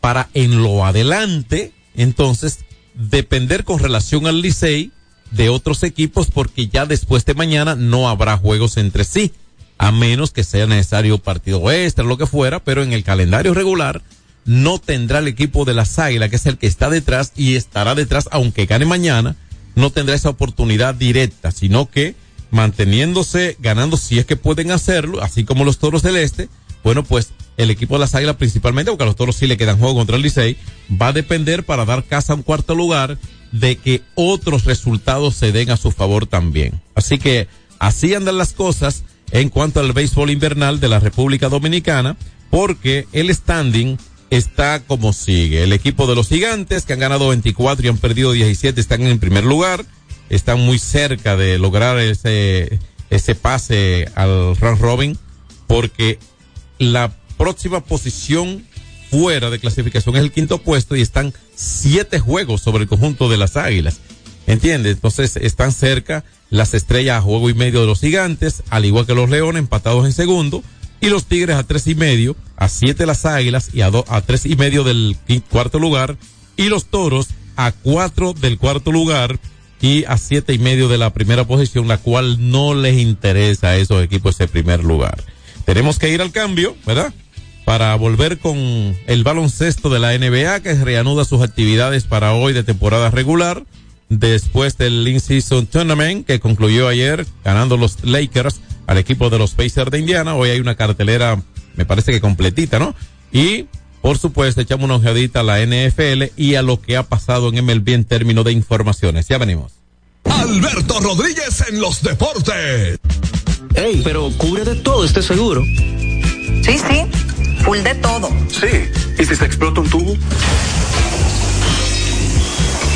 Para en lo adelante, entonces, depender con relación al Licey de otros equipos porque ya después de mañana no habrá juegos entre sí, a menos que sea necesario partido extra, lo que fuera, pero en el calendario regular no tendrá el equipo de las Águilas, que es el que está detrás y estará detrás, aunque gane mañana, no tendrá esa oportunidad directa, sino que manteniéndose, ganando si es que pueden hacerlo, así como los Toros del Este, bueno, pues el equipo de las Águilas principalmente, porque a los Toros sí le quedan juego contra el Licey, va a depender para dar casa a un cuarto lugar de que otros resultados se den a su favor también. Así que así andan las cosas en cuanto al béisbol invernal de la República Dominicana, porque el standing está como sigue. El equipo de los gigantes, que han ganado 24 y han perdido 17, están en primer lugar. Están muy cerca de lograr ese, ese pase al round robin, porque la próxima posición fuera de clasificación es el quinto puesto y están siete juegos sobre el conjunto de las águilas. ¿Entiendes? Entonces están cerca las estrellas a juego y medio de los gigantes, al igual que los leones empatados en segundo, y los tigres a tres y medio, a siete las águilas y a, a tres y medio del cuarto lugar, y los toros a cuatro del cuarto lugar y a siete y medio de la primera posición, la cual no les interesa a esos equipos ese primer lugar. Tenemos que ir al cambio, ¿verdad? Para volver con el baloncesto de la NBA que reanuda sus actividades para hoy de temporada regular. Después del In-Season Tournament que concluyó ayer ganando los Lakers al equipo de los Pacers de Indiana. Hoy hay una cartelera, me parece que completita, ¿no? Y por supuesto, echamos una ojeadita a la NFL y a lo que ha pasado en MLB en términos de informaciones. Ya venimos. Alberto Rodríguez en los deportes. Ey, pero cubre de todo este seguro. Sí, sí, full de todo. Sí, ¿y si se explota un tubo?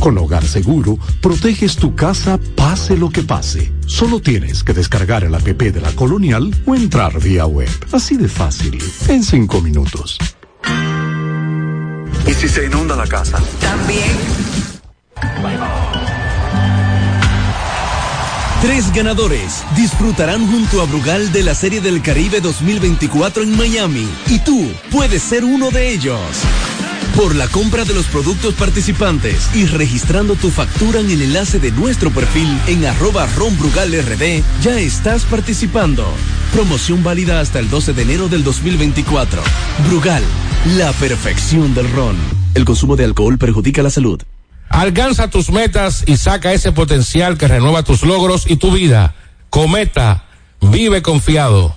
Con Hogar Seguro, proteges tu casa pase lo que pase. Solo tienes que descargar el app de la Colonial o entrar vía web. Así de fácil, en cinco minutos. ¿Y si se inunda la casa? También. Tres ganadores disfrutarán junto a Brugal de la Serie del Caribe 2024 en Miami y tú puedes ser uno de ellos. Por la compra de los productos participantes y registrando tu factura en el enlace de nuestro perfil en arroba ronbrugalrd, ya estás participando. Promoción válida hasta el 12 de enero del 2024. Brugal, la perfección del ron. El consumo de alcohol perjudica la salud. Alcanza tus metas y saca ese potencial que renueva tus logros y tu vida. Cometa, vive confiado.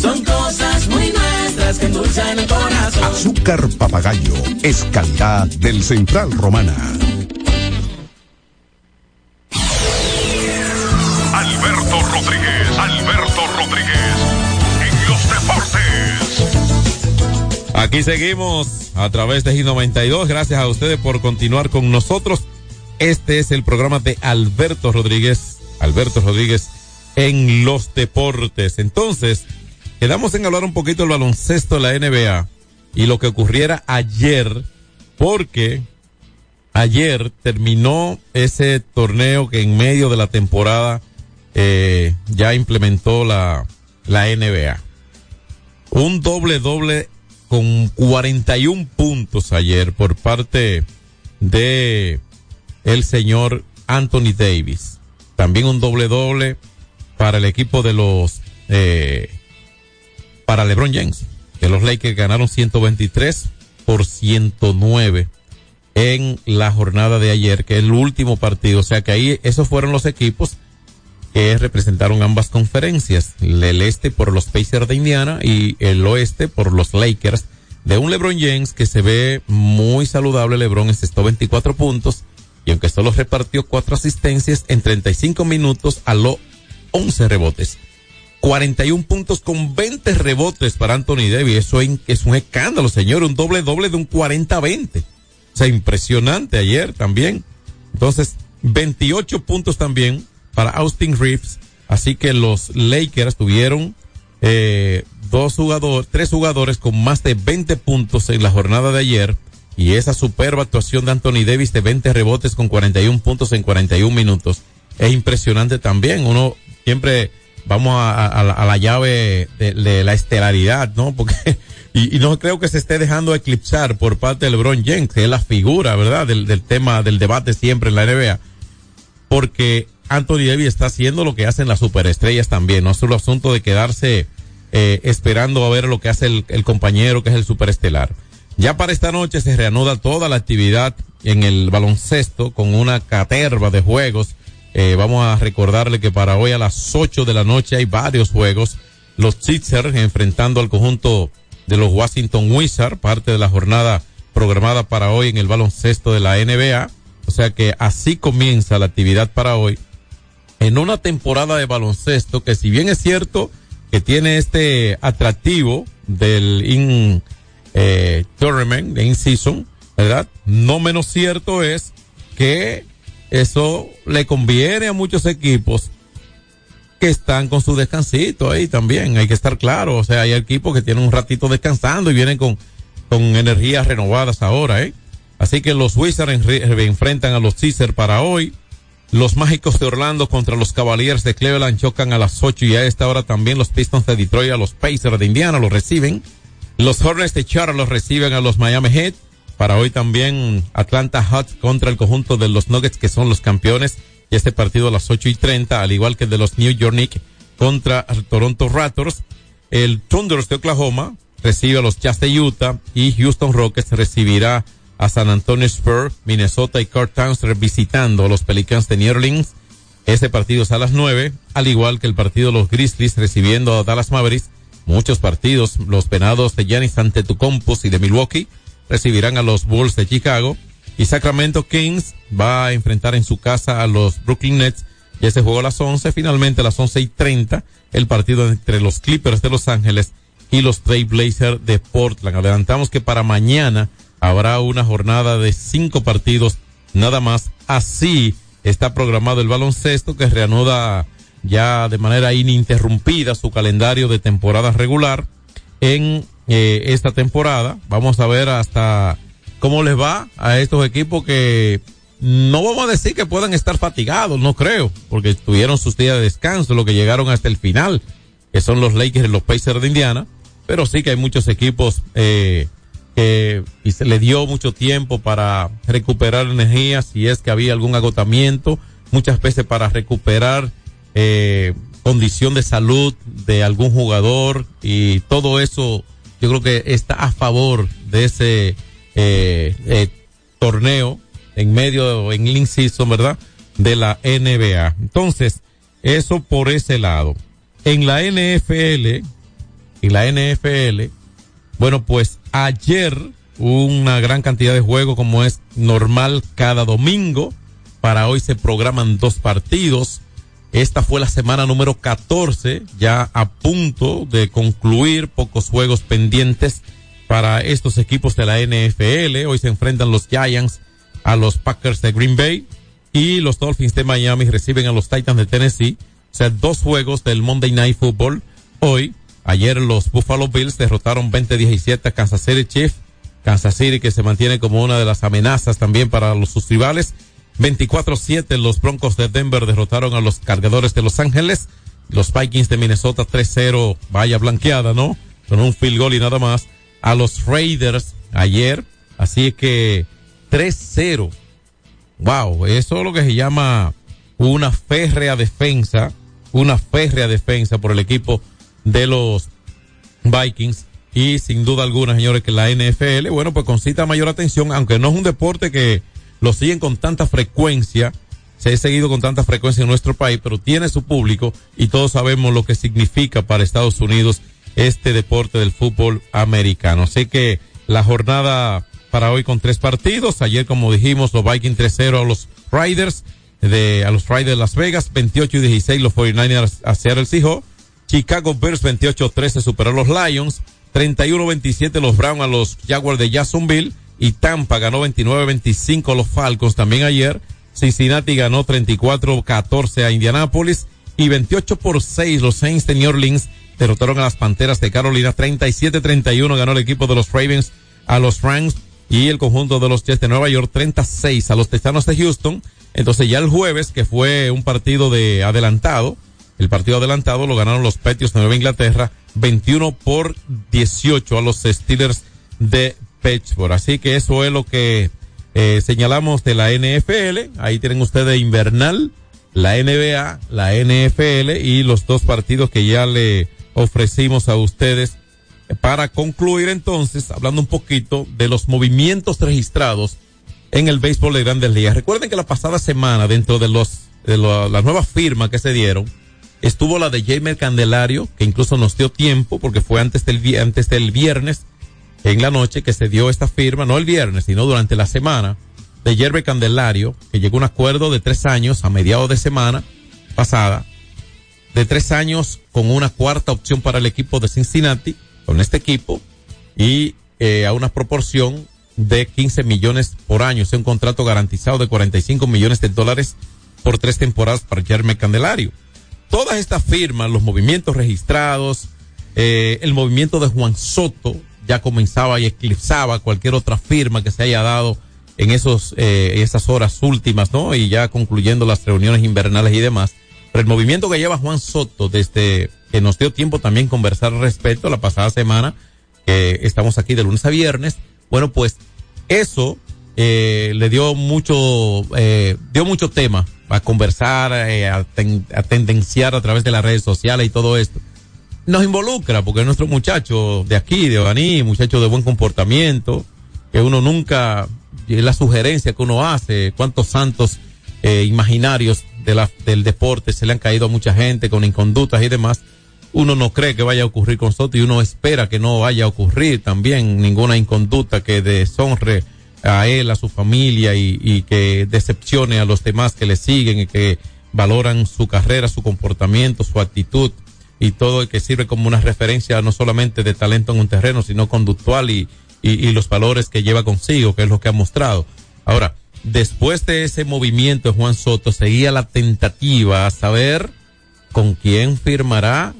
Son cosas muy nuestras que endulzan el corazón. Azúcar papagayo es calidad del Central Romana. Alberto Rodríguez, Alberto Rodríguez, en los deportes. Aquí seguimos a través de G92. Gracias a ustedes por continuar con nosotros. Este es el programa de Alberto Rodríguez. Alberto Rodríguez en los deportes. Entonces, quedamos en hablar un poquito del baloncesto de la NBA y lo que ocurriera ayer, porque ayer terminó ese torneo que en medio de la temporada eh, ya implementó la, la NBA. Un doble doble con 41 puntos ayer por parte de el señor Anthony Davis. También un doble doble para el equipo de los eh, para LeBron James, que los Lakers ganaron 123 por 109 en la jornada de ayer, que es el último partido. O sea que ahí esos fueron los equipos que representaron ambas conferencias, el este por los Pacers de Indiana y el oeste por los Lakers de un LeBron James que se ve muy saludable. LeBron encestó 24 puntos y aunque solo repartió cuatro asistencias en 35 minutos, aló 11 rebotes. 41 puntos con 20 rebotes para Anthony Davis. Eso es un escándalo, señor. Un doble doble de un 40-20. O sea, impresionante ayer también. Entonces, 28 puntos también para Austin Reeves. Así que los Lakers tuvieron eh, dos jugadores, tres jugadores con más de 20 puntos en la jornada de ayer. Y esa superba actuación de Anthony Davis de 20 rebotes con 41 puntos en 41 minutos. Es impresionante también. Uno siempre vamos a, la llave de, la estelaridad, ¿no? Porque, y, no creo que se esté dejando eclipsar por parte de LeBron James, que es la figura, ¿verdad? Del, del tema, del debate siempre en la NBA. Porque Anthony Davis está haciendo lo que hacen las superestrellas también, no solo asunto de quedarse eh, esperando a ver lo que hace el, el compañero que es el superestelar. Ya para esta noche se reanuda toda la actividad en el baloncesto con una caterva de juegos eh, vamos a recordarle que para hoy a las 8 de la noche hay varios juegos. Los Sixers enfrentando al conjunto de los Washington Wizards, parte de la jornada programada para hoy en el baloncesto de la NBA. O sea que así comienza la actividad para hoy. En una temporada de baloncesto que si bien es cierto que tiene este atractivo del in eh, tournament, in season, ¿verdad? No menos cierto es que eso le conviene a muchos equipos que están con su descansito ahí también. Hay que estar claro. O sea, hay equipos que tienen un ratito descansando y vienen con, con energías renovadas ahora, ¿eh? Así que los Wizards enfrentan a los Caesar para hoy. Los Mágicos de Orlando contra los Cavaliers de Cleveland chocan a las 8 y a esta hora también los Pistons de Detroit a los Pacers de Indiana los reciben. Los Hornets de Charlotte los reciben a los Miami Heat. Para hoy también Atlanta Hawks contra el conjunto de los Nuggets que son los campeones. Y este partido a las 8 y 30, al igual que de los New York Knicks contra Toronto Raptors. El Thunder de Oklahoma recibe a los Jazz de Utah y Houston Rockets recibirá a San Antonio Spurs, Minnesota y Towns visitando a los Pelicans de New Orleans. Este partido es a las 9, al igual que el partido de los Grizzlies recibiendo a Dallas Mavericks. Muchos partidos, los penados de Giannis Antetokounmpo y de Milwaukee recibirán a los Bulls de Chicago y Sacramento Kings va a enfrentar en su casa a los Brooklyn Nets. Y ese juego a las 11, finalmente a las 11 y 30, el partido entre los Clippers de Los Ángeles y los Trailblazers de Portland. Adelantamos que para mañana habrá una jornada de cinco partidos nada más. Así está programado el baloncesto que reanuda ya de manera ininterrumpida su calendario de temporada regular en eh, esta temporada. Vamos a ver hasta cómo les va a estos equipos que no vamos a decir que puedan estar fatigados, no creo, porque tuvieron sus días de descanso, lo que llegaron hasta el final, que son los Lakers y los Pacers de Indiana, pero sí que hay muchos equipos eh, que y se le dio mucho tiempo para recuperar energía, si es que había algún agotamiento, muchas veces para recuperar eh, condición de salud de algún jugador y todo eso yo creo que está a favor de ese eh, eh, torneo en medio en el ¿verdad? De la NBA. Entonces, eso por ese lado. En la NFL, en la NFL, bueno, pues ayer una gran cantidad de juegos como es normal cada domingo. Para hoy se programan dos partidos. Esta fue la semana número 14, ya a punto de concluir, pocos juegos pendientes para estos equipos de la NFL. Hoy se enfrentan los Giants a los Packers de Green Bay y los Dolphins de Miami reciben a los Titans de Tennessee. O sea, dos juegos del Monday Night Football. Hoy, ayer los Buffalo Bills derrotaron 20-17 a Kansas City Chiefs. Kansas City que se mantiene como una de las amenazas también para los sus rivales. 24-7 los Broncos de Denver derrotaron a los cargadores de Los Ángeles. Los Vikings de Minnesota 3-0, vaya blanqueada, ¿no? Con un field goal y nada más. A los Raiders ayer. Así que 3-0. Wow, eso es lo que se llama una férrea defensa. Una férrea defensa por el equipo de los Vikings. Y sin duda alguna, señores, que la NFL, bueno, pues concita mayor atención, aunque no es un deporte que lo siguen con tanta frecuencia, se ha seguido con tanta frecuencia en nuestro país, pero tiene su público y todos sabemos lo que significa para Estados Unidos este deporte del fútbol americano. Así que la jornada para hoy con tres partidos. Ayer, como dijimos, los Vikings 3-0 a los Riders, de, a los Riders de Las Vegas, 28 y 16 los 49ers a Seattle Seahawks. Chicago Bears 28-13 superó a los Lions. 31-27 los Browns a los Jaguars de Jacksonville. Y Tampa ganó 29-25 a los Falcons también ayer. Cincinnati ganó 34-14 a Indianapolis. Y 28 por 6 los Saints de New Orleans derrotaron a las Panteras de Carolina. 37-31 ganó el equipo de los Ravens a los Rams y el conjunto de los Jets de Nueva York 36 a los Tejanos de Houston. Entonces ya el jueves, que fue un partido de adelantado, el partido adelantado lo ganaron los Patriots de Nueva Inglaterra 21 por 18 a los Steelers de Pittsburgh. Así que eso es lo que eh, señalamos de la NFL. Ahí tienen ustedes invernal, la NBA, la NFL y los dos partidos que ya le ofrecimos a ustedes para concluir entonces, hablando un poquito de los movimientos registrados en el béisbol de grandes ligas. Recuerden que la pasada semana, dentro de los, de las nuevas firmas que se dieron, estuvo la de Jamer Candelario, que incluso nos dio tiempo, porque fue antes del, antes del viernes, en la noche, que se dio esta firma, no el viernes, sino durante la semana, de Jerry Candelario, que llegó a un acuerdo de tres años a mediados de semana pasada, de tres años con una cuarta opción para el equipo de Cincinnati, con este equipo y eh, a una proporción de 15 millones por año. Es un contrato garantizado de 45 millones de dólares por tres temporadas para Jeremy Candelario. Todas estas firmas, los movimientos registrados, eh, el movimiento de Juan Soto ya comenzaba y eclipsaba cualquier otra firma que se haya dado en esos eh, esas horas últimas, ¿no? Y ya concluyendo las reuniones invernales y demás. Pero el movimiento que lleva Juan Soto desde que nos dio tiempo también conversar respecto la pasada semana, que estamos aquí de lunes a viernes. Bueno, pues eso eh, le dio mucho, eh, dio mucho tema a conversar, eh, a, tendenciar a través de las redes sociales y todo esto. Nos involucra porque es nuestro muchacho de aquí, de Oganí, muchacho de buen comportamiento, que uno nunca, la sugerencia que uno hace, cuántos santos imaginarios de la, del deporte se le han caído a mucha gente con inconductas y demás. Uno no cree que vaya a ocurrir con Soto y uno espera que no vaya a ocurrir también ninguna inconducta que deshonre a él, a su familia y, que decepcione a los demás que le siguen y que valoran su carrera, su comportamiento, su actitud y todo y que sirve como una referencia no solamente de talento en un terreno, sino conductual y, y los valores que lleva consigo, que es lo que ha mostrado. Ahora, después de ese movimiento de Juan Soto, seguía la tentativa a saber con quién firmará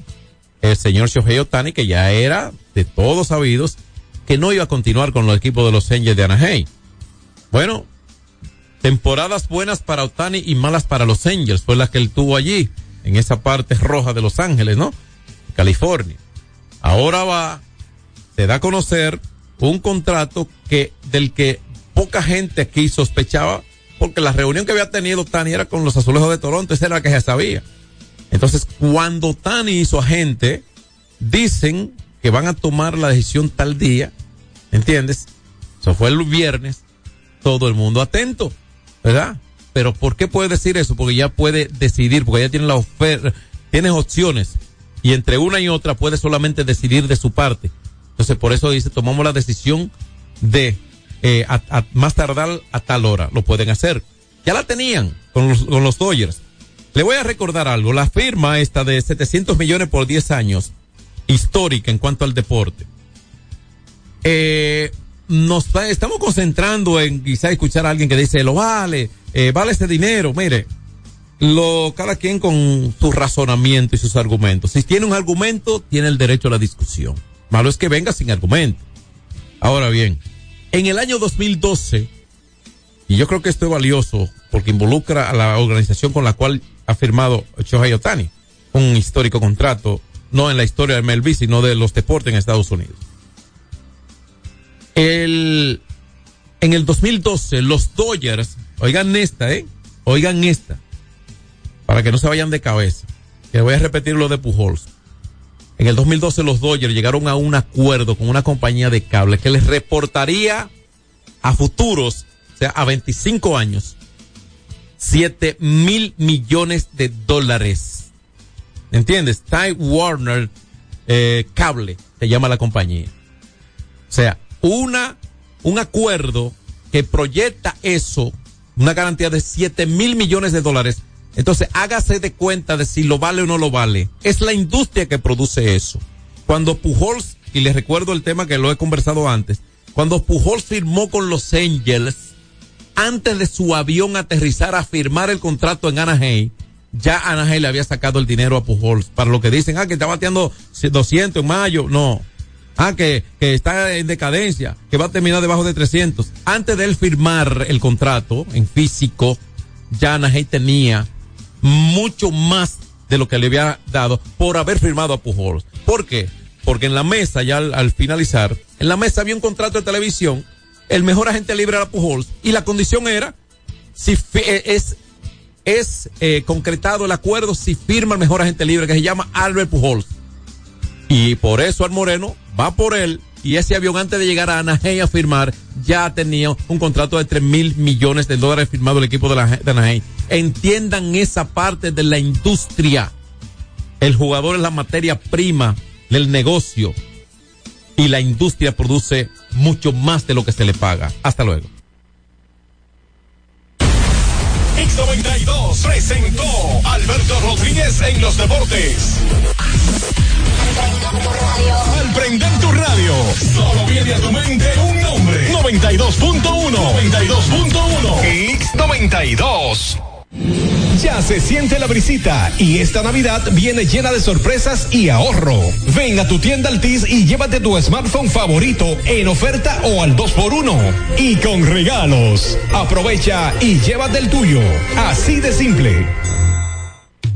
el señor Shohei Otani, que ya era de todos sabidos que no iba a continuar con los equipos de los Angels de Anaheim. Bueno, temporadas buenas para Otani y malas para los Angels fue la que él tuvo allí, en esa parte roja de Los Ángeles, ¿no? California. Ahora va, se da a conocer un contrato que, del que poca gente aquí sospechaba, porque la reunión que había tenido Otani era con los azulejos de Toronto, esa era la que ya sabía. Entonces, cuando Tani y su agente dicen que van a tomar la decisión tal día, ¿entiendes? Eso fue el viernes, todo el mundo atento, ¿verdad? Pero ¿por qué puede decir eso? Porque ya puede decidir, porque ya tiene la oferta, tiene opciones y entre una y otra puede solamente decidir de su parte. Entonces, por eso dice, tomamos la decisión de eh, a, más tardar a tal hora. Lo pueden hacer. Ya la tenían con los, con los Dodgers le voy a recordar algo. La firma esta de 700 millones por 10 años, histórica en cuanto al deporte. Eh, nos estamos concentrando en quizá escuchar a alguien que dice, lo vale, eh, vale ese dinero. Mire, lo, cada quien con su razonamiento y sus argumentos. Si tiene un argumento, tiene el derecho a la discusión. Malo es que venga sin argumento. Ahora bien, en el año 2012, y yo creo que esto es valioso porque involucra a la organización con la cual ha firmado Shohei Otani, un histórico contrato, no en la historia de MLB, sino de los deportes en Estados Unidos. El, en el 2012, los Dodgers, oigan esta, ¿eh? Oigan esta para que no se vayan de cabeza, que voy a repetir lo de Pujols. En el 2012 los Dodgers llegaron a un acuerdo con una compañía de cable que les reportaría a futuros, o sea, a 25 años, 7 mil millones de dólares. ¿Entiendes? Time Warner eh, Cable se llama la compañía. O sea, una, un acuerdo que proyecta eso, una garantía de 7 mil millones de dólares entonces, hágase de cuenta de si lo vale o no lo vale. Es la industria que produce eso. Cuando Pujols, y les recuerdo el tema que lo he conversado antes, cuando Pujols firmó con los Angels, antes de su avión aterrizar a firmar el contrato en Anaheim, ya Anaheim le había sacado el dinero a Pujols. Para lo que dicen, ah, que está bateando 200 en mayo. No. Ah, que, está en decadencia, que va a terminar debajo de 300. Antes de él firmar el contrato en físico, ya tenía mucho más de lo que le había dado por haber firmado a Pujols. ¿Por qué? Porque en la mesa, ya al, finalizar, en la mesa había un contrato de televisión, el mejor agente libre era Pujols, y la condición era, si eh, es, es eh, concretado el acuerdo, si firma el mejor agente libre, que se llama Albert Pujols. Y por eso Al Moreno va por él y ese avión antes de llegar a Anaheim a firmar ya tenía un contrato de 3 mil millones de dólares firmado el equipo de, la, de Anaheim. Entiendan esa parte de la industria. El jugador es la materia prima del negocio y la industria produce mucho más de lo que se le paga. Hasta luego. X92 presentó Alberto Rodríguez en los deportes. Al prender tu radio, solo viene a tu mente un nombre. 92.1. 92.1. X92. Ya se siente la brisita y esta Navidad viene llena de sorpresas y ahorro. Ven a tu tienda Altis y llévate tu smartphone favorito en oferta o al 2x1 y con regalos. Aprovecha y llévate el tuyo. Así de simple.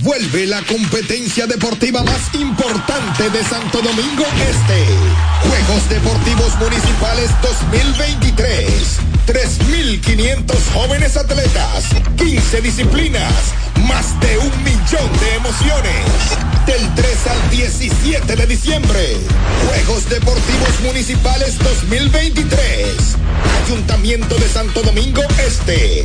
Vuelve la competencia deportiva más importante de Santo Domingo Este. Juegos Deportivos Municipales 2023. 3.500 jóvenes atletas, 15 disciplinas, más de un millón de emociones. Del 3 al 17 de diciembre. Juegos Deportivos Municipales 2023. Ayuntamiento de Santo Domingo Este.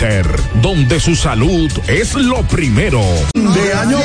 Donde su salud es lo primero. De año